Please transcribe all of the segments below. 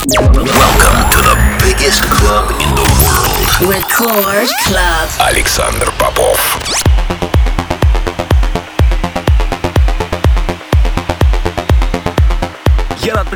Welcome to the biggest club in the world. Record Club. Александр Попов.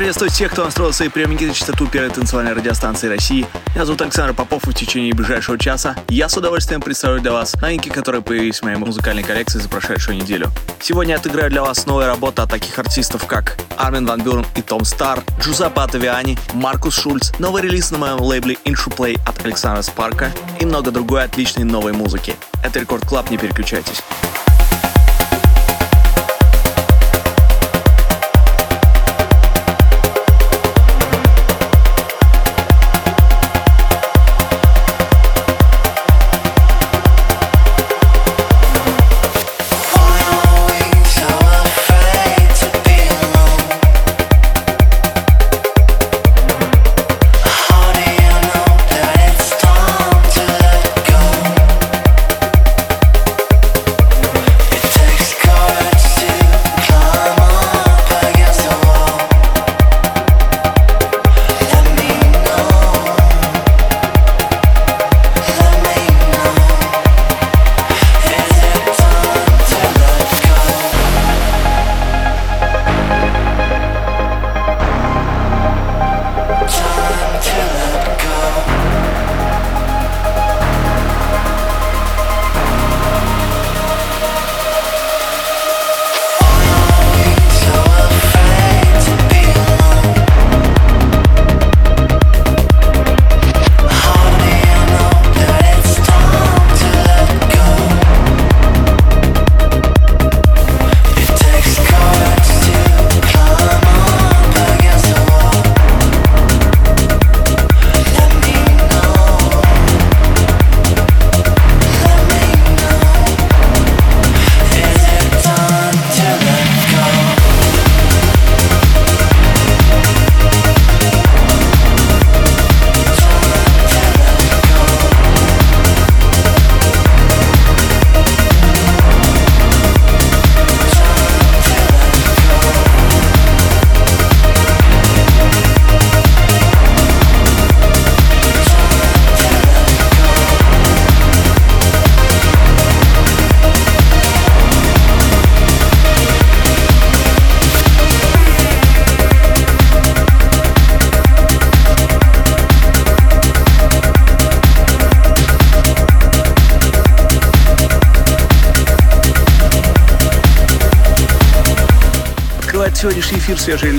Приветствовать всех, кто настроил свои приемники на частоту первой танцевальной радиостанции России. Меня зовут Александр Попов, и в течение ближайшего часа я с удовольствием представлю для вас новинки, которые появились в моей музыкальной коллекции за прошедшую неделю. Сегодня я отыграю для вас новые работы от таких артистов, как Армин Ван Бюрн и Том Стар, Джузаппе Атавиани, Маркус Шульц, новый релиз на моем лейбле Intro от Александра Спарка и много другой отличной новой музыки. Это Record Club, не переключайтесь.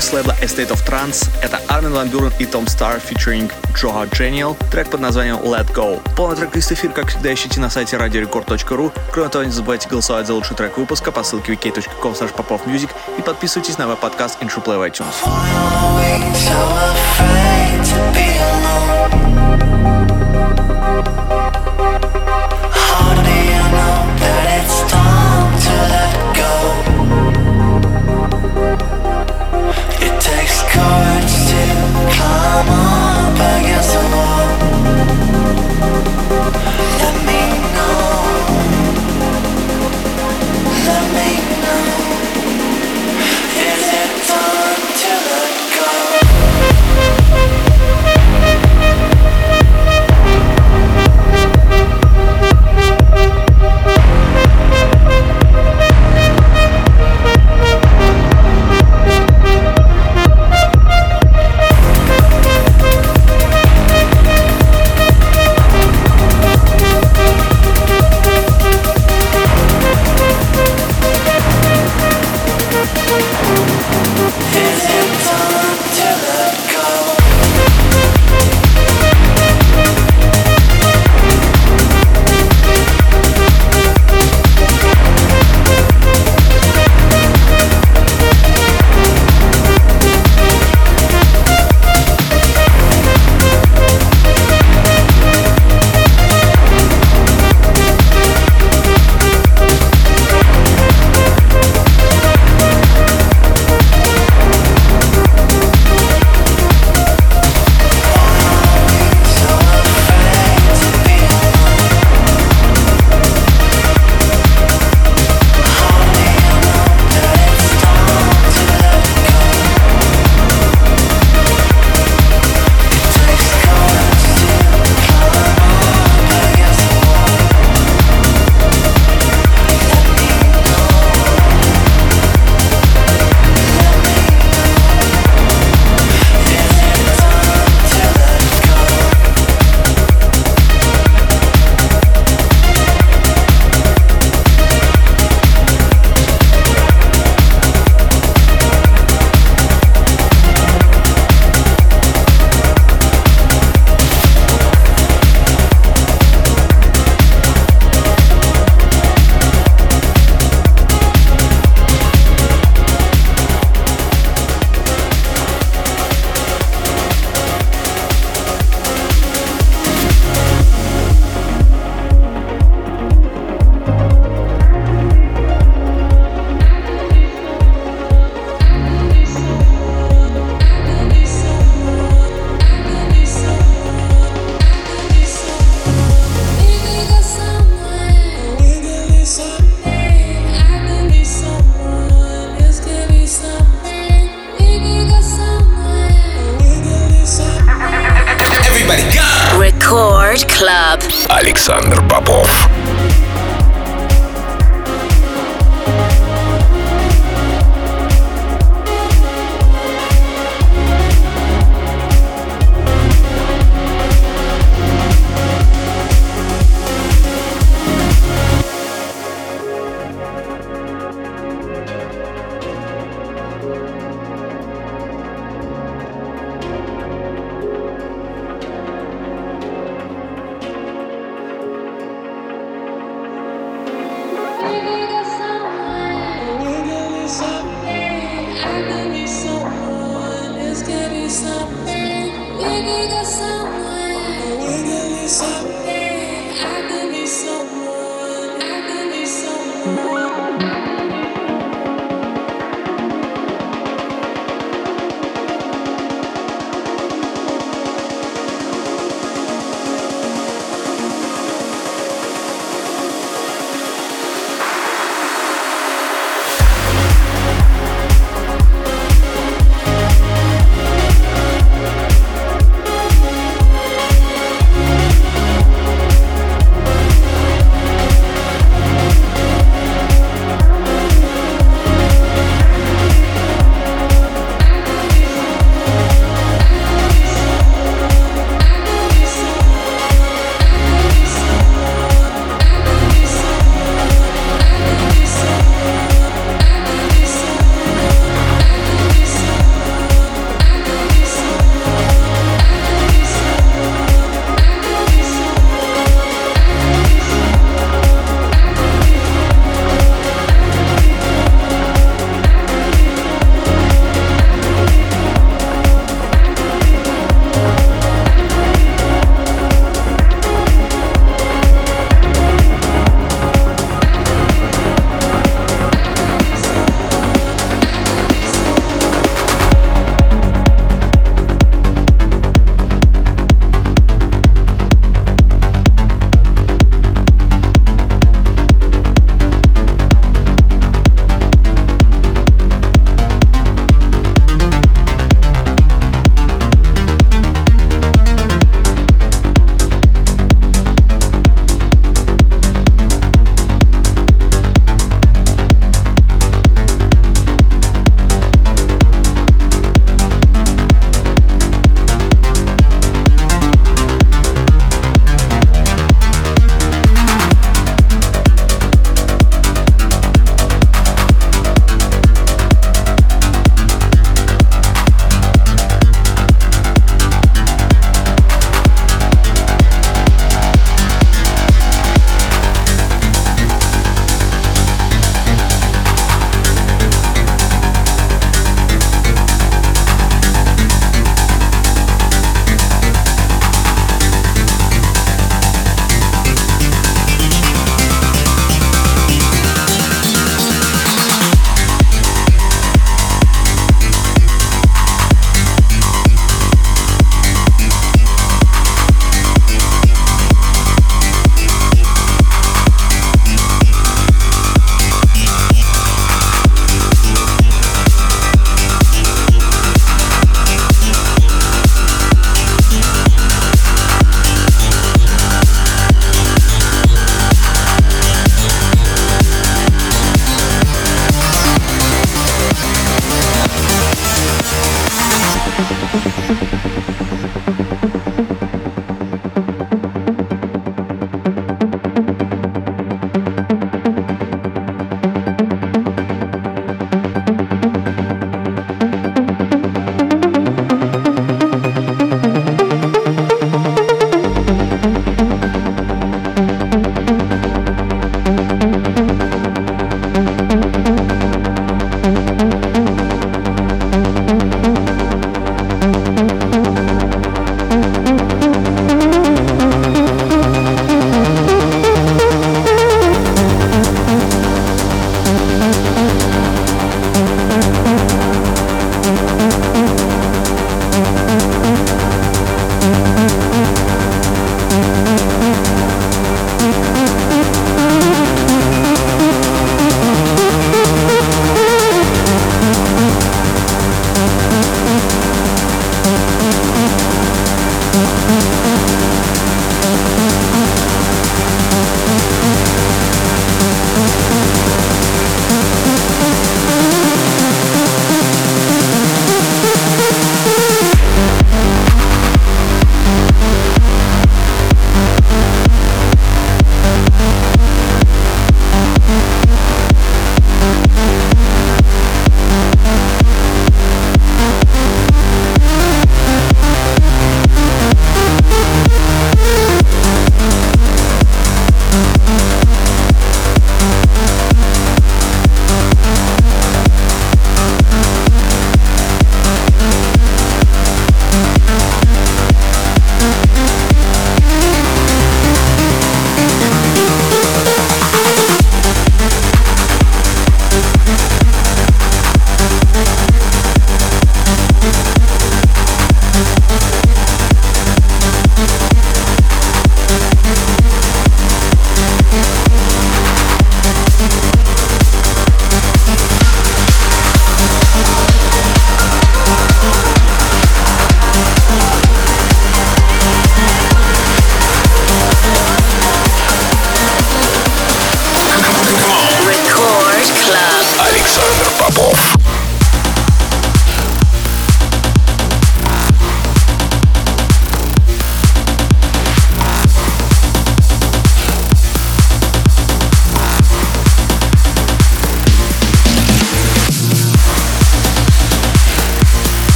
Релиз лейбла A State of Trance. Это Армин Ван Бюрен и Том Стар featuring Джоха Genial, трек под названием Let Go. Полный трек-лист эфир, как всегда, ищите на сайте radiorecord.ru. Кроме того, не забывайте голосовать за лучший трек выпуска по ссылке wiki.com popofmusic и подписывайтесь на мой подкаст Intro Play в iTunes.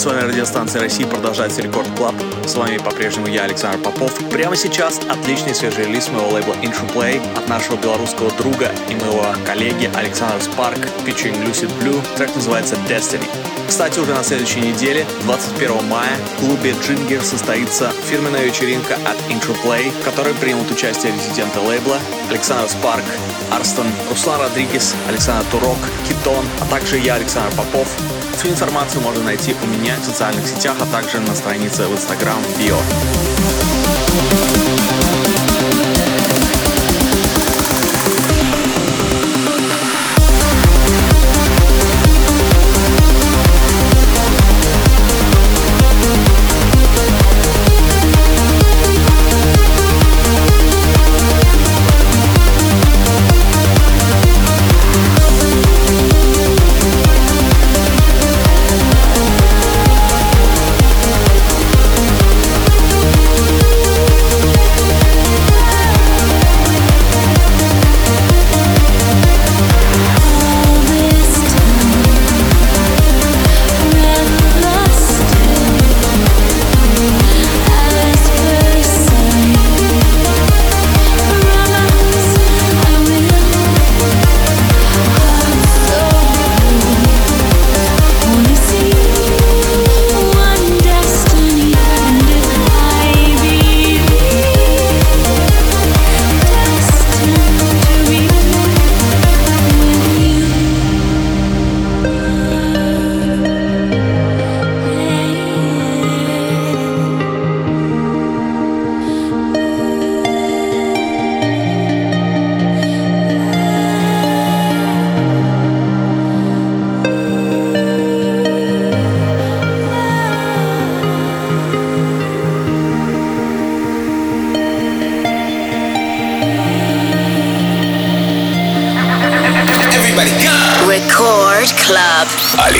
Первой танцевальной радиостанции России продолжается Record Club. С вами по-прежнему я, Александр Попов. Прямо сейчас отличный свежий релиз моего лейбла Intro Play от нашего белорусского друга и моего коллеги Александра Spark, featuring Lucid Blue. Трек называется Destiny. Кстати, уже на следующей неделе, 21 мая, в клубе Ginger состоится фирменная вечеринка от Intro Play, в которой примут участие резиденты лейбла Александр Spark, Арстон, Руслан Родригес, Александр Турок, Китон, а также я, Александр Попов. Всю информацию можно найти у меня в социальных сетях, а также на странице в Instagram Bio.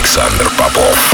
Александр Попов.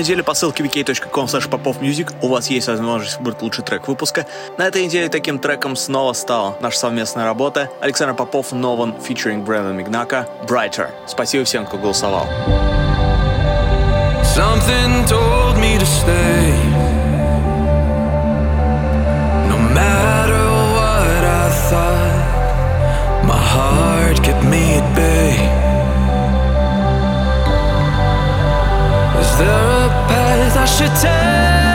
Неделю по ссылке wiki.com popofmusic у вас есть возможность выбрать лучший трек выпуска. На этой неделе таким треком снова стала наша совместная работа. Александр Попов, Нован, featuring Брэндон Мигнака, Brighter. Спасибо всем, кто голосовал. Something told me to stay 那是他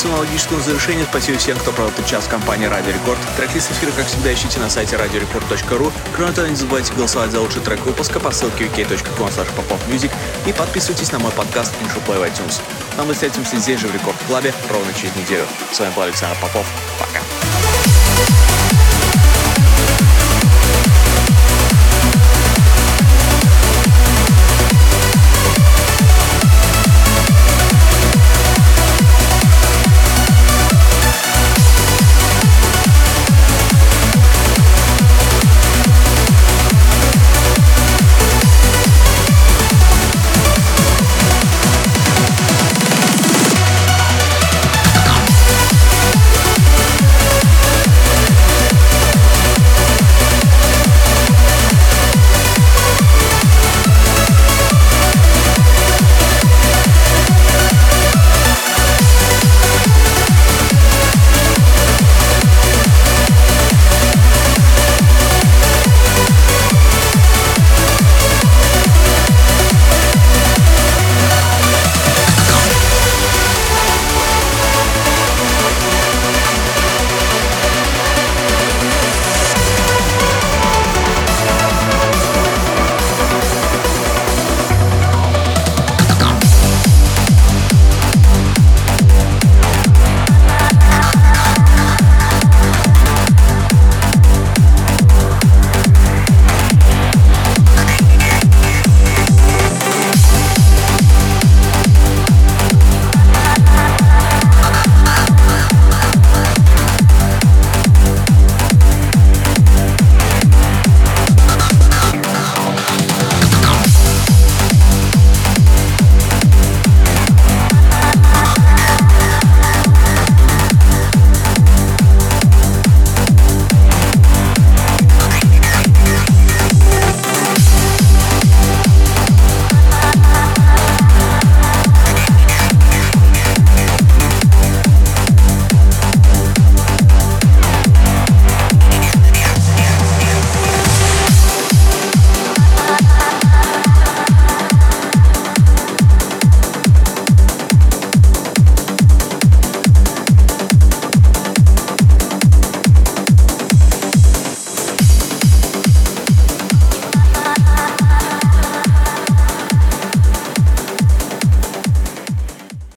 К логическому завершению. Спасибо всем, кто провел этот час в компании Радио Рекорд. Трек-лист эфира, как всегда, ищите на сайте radiorecord.ru. Кроме того, не забывайте голосовать за лучший трек выпуска по ссылке wiki.com popofmusic и подписывайтесь на мой подкаст InShow Play в iTunes. Но мы встретимся здесь же в Рекорд Клабе ровно через неделю. С вами был Александр Попов. Пока.